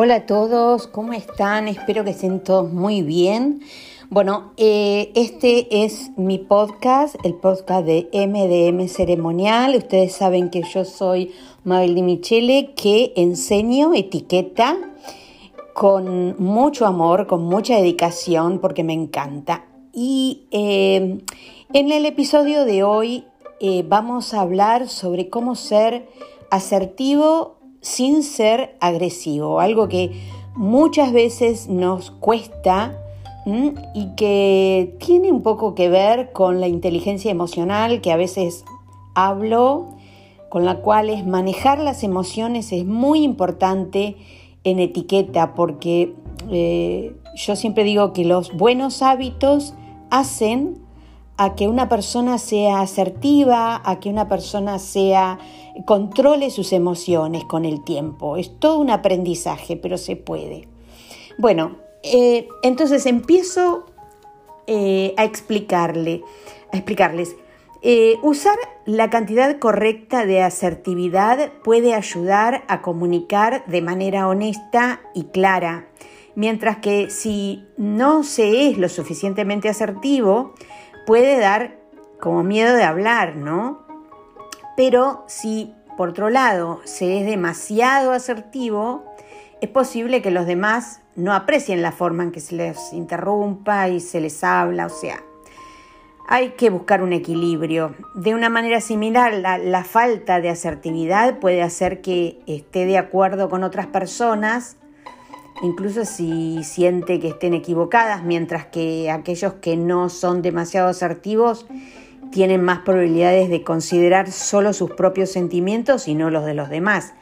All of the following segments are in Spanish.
Hola a todos, ¿cómo están? Espero que estén todos muy bien. Bueno, eh, este es mi podcast, el podcast de MDM Ceremonial. Ustedes saben que yo soy Mabel Di Michele, que enseño etiqueta con mucho amor, con mucha dedicación, porque me encanta. Y eh, en el episodio de hoy eh, vamos a hablar sobre cómo ser asertivo sin ser agresivo, algo que muchas veces nos cuesta y que tiene un poco que ver con la inteligencia emocional que a veces hablo, con la cual es manejar las emociones es muy importante en etiqueta porque eh, yo siempre digo que los buenos hábitos hacen a que una persona sea asertiva, a que una persona sea controle sus emociones con el tiempo. Es todo un aprendizaje, pero se puede. Bueno, eh, entonces empiezo eh, a explicarle, a explicarles. Eh, usar la cantidad correcta de asertividad puede ayudar a comunicar de manera honesta y clara, mientras que si no se es lo suficientemente asertivo, puede dar como miedo de hablar, ¿no? Pero si por otro lado se es demasiado asertivo, es posible que los demás no aprecien la forma en que se les interrumpa y se les habla, o sea, hay que buscar un equilibrio. De una manera similar, la, la, falta de asertividad puede hacer que esté de acuerdo con otras personas incluso si siente que estén equivocadas, mientras que aquellos que no son demasiado asertivos tienen más probabilidades de considerar solo sus propios sentimientos y no los de los demás.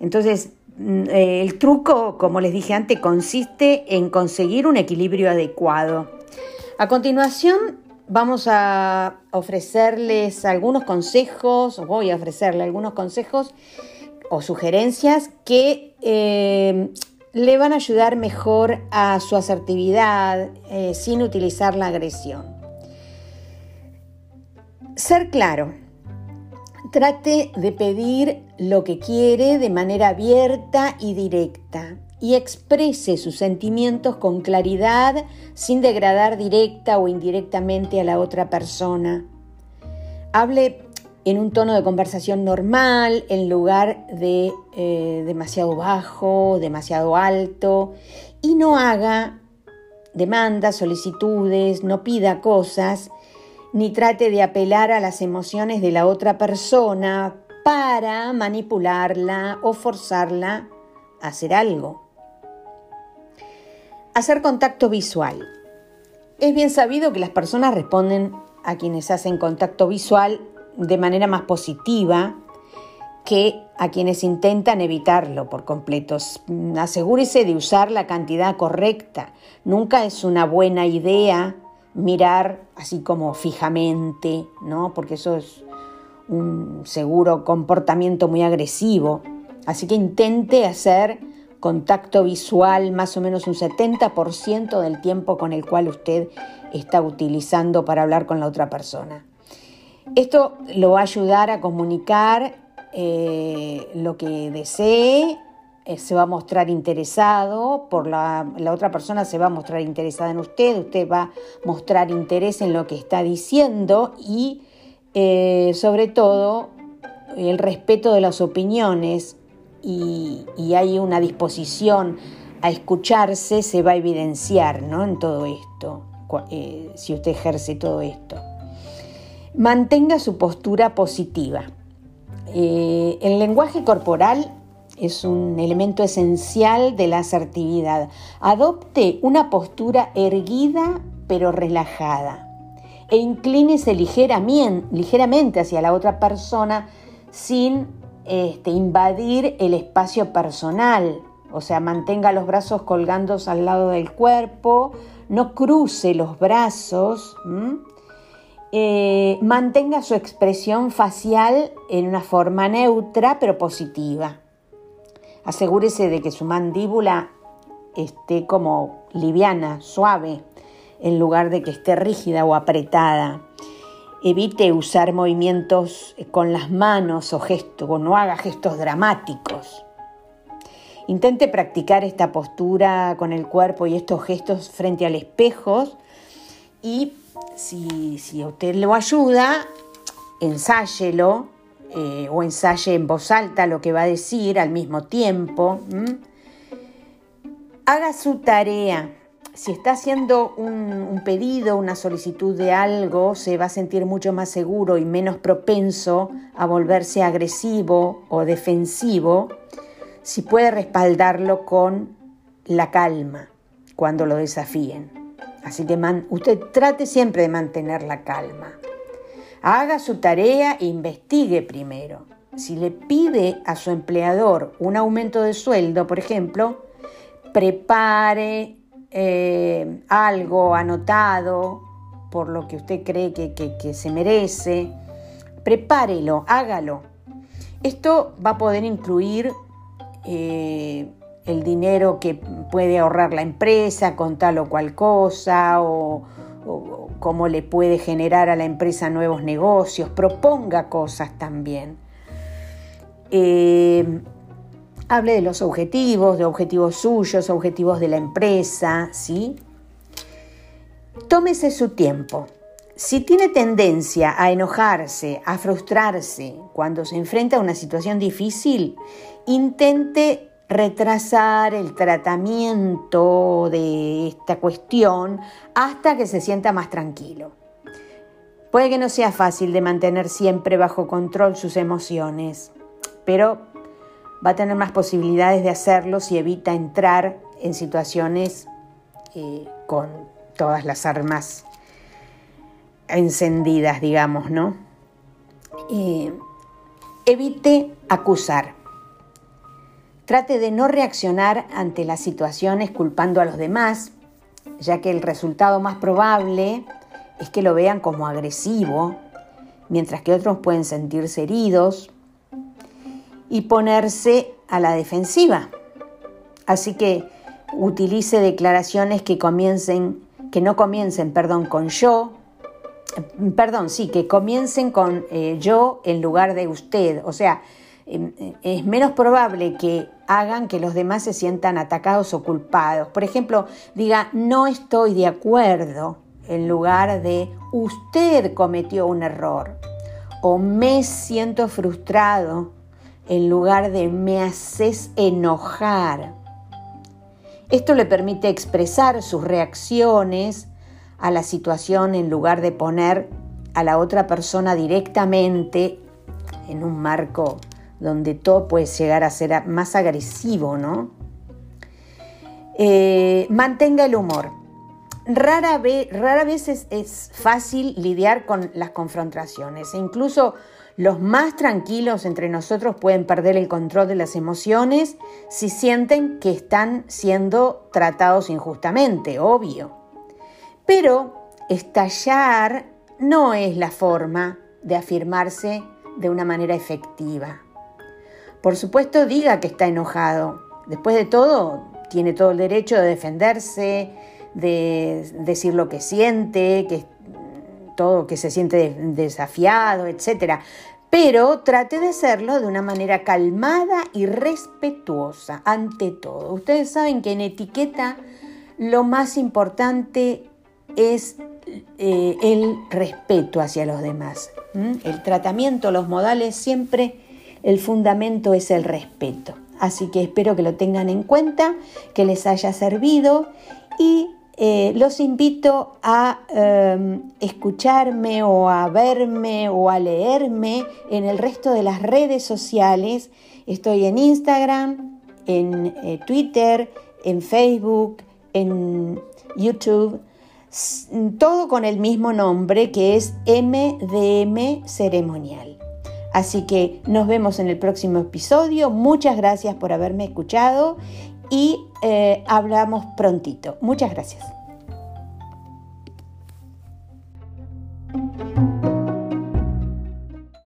Entonces, mm, eh, el truco, como les dije antes, consiste en conseguir un equilibrio adecuado. A continuación, vamos a ofrecerles algunos consejos, voy a ofrecerle algunos consejos o sugerencias que eh, le van a ayudar mejor a su asertividad eh, sin utilizar la agresión. Ser claro. Trate de pedir lo que quiere de manera abierta y directa y exprese sus sentimientos con claridad sin degradar directa o indirectamente a la otra persona. Hable en un tono de conversación normal, en lugar de eh, demasiado bajo, demasiado alto, y no haga demandas, solicitudes, no pida cosas, ni trate de apelar a las emociones de la otra persona para manipularla o forzarla a hacer algo. Hacer contacto visual. Es bien sabido que las personas responden a quienes hacen contacto visual de manera más positiva que a quienes intentan evitarlo por completo. Asegúrese de usar la cantidad correcta. Nunca es una buena idea mirar así como fijamente, ¿no? Porque eso es un seguro comportamiento muy agresivo. Así que intente hacer contacto visual más o menos un 70% del tiempo con el cual usted está utilizando para hablar con la otra persona. Esto lo va a ayudar a comunicar eh, lo que desee, eh, se va a mostrar interesado, por la, otra persona se va a mostrar interesada en usted, usted va a mostrar interés en lo que está diciendo y eh, sobre todo el respeto de las opiniones y, hay una disposición a escucharse se va a evidenciar ¿no? en todo esto, si usted ejerce todo esto. Mantenga su postura positiva. Eh, el lenguaje corporal es un elemento esencial de la asertividad. Adopte una postura erguida pero relajada e inclínese ligeramente hacia la otra persona sin este, invadir el espacio personal. O sea, mantenga los brazos colgando al lado del cuerpo, no cruce los brazos. Eh, mantenga su expresión facial en una forma neutra pero positiva. Asegúrese de que su mandíbula esté como liviana, suave, en lugar de que esté rígida o apretada. Evite usar movimientos con las manos o gestos, o no haga gestos dramáticos. Intente practicar esta postura con el cuerpo y estos gestos frente al espejo y si, si usted lo ayuda, ensáyelo eh, o ensaye en voz alta lo que va a decir al mismo tiempo. Haga su tarea. Si está haciendo un, pedido, una solicitud de algo, se va a sentir mucho más seguro y menos propenso a volverse agresivo o defensivo si puede respaldarlo con la calma cuando lo desafíen. Así que usted trate siempre de mantener la calma. Haga su tarea e investigue primero. Si le pide a su empleador un aumento de sueldo, por ejemplo, prepare eh, algo anotado por lo que usted cree que, se merece. Prepárelo, hágalo. Esto va a poder incluir eh, el dinero que puede ahorrar la empresa con tal o cual cosa o, cómo le puede generar a la empresa nuevos negocios, proponga cosas también. Eh, hable de los objetivos, de objetivos suyos, objetivos de la empresa, ¿sí? Tómese su tiempo. Si tiene tendencia a enojarse, a frustrarse cuando se enfrenta a una situación difícil, intente retrasar el tratamiento de esta cuestión hasta que se sienta más tranquilo. Puede que no sea fácil de mantener siempre bajo control sus emociones, pero va a tener más posibilidades de hacerlo si evita entrar en situaciones eh, con todas las armas encendidas, digamos, ¿no? Eh, evite acusar. Trate de no reaccionar ante las situaciones culpando a los demás, ya que el resultado más probable es que lo vean como agresivo, mientras que otros pueden sentirse heridos y ponerse a la defensiva. Así que utilice declaraciones que comiencen, que no comiencen, perdón, con yo, perdón, sí, que comiencen con eh, yo en lugar de usted. O sea, es menos probable que hagan que los demás se sientan atacados o culpados. Por ejemplo, diga no estoy de acuerdo en lugar de usted cometió un error o me siento frustrado en lugar de me haces enojar. Esto le permite expresar sus reacciones a la situación en lugar de poner a la otra persona directamente en un marco donde todo puede llegar a ser más agresivo, ¿no? Eh, mantenga el humor. Rara, vez, rara vez es, es, fácil lidiar con las confrontaciones e incluso los más tranquilos entre nosotros pueden perder el control de las emociones si sienten que están siendo tratados injustamente, obvio. Pero estallar no es la forma de afirmarse de una manera efectiva. Por supuesto, diga que está enojado. Después de todo, tiene todo el derecho de defenderse, de decir lo que siente, que todo que se siente desafiado, etc. Pero trate de hacerlo de una manera calmada y respetuosa ante todo. Ustedes saben que en etiqueta lo más importante es eh, el respeto hacia los demás. El tratamiento, los modales siempre el fundamento es el respeto. Así que espero que lo tengan en cuenta, que les haya servido y eh, los invito a em, escucharme o a verme o a leerme en el resto de las redes sociales. Estoy en Instagram, en eh, Twitter, en Facebook, en YouTube, todo con el mismo nombre que es MDM Ceremonial. Así que nos vemos en el próximo episodio. Muchas gracias por haberme escuchado y eh, hablamos prontito. Muchas gracias.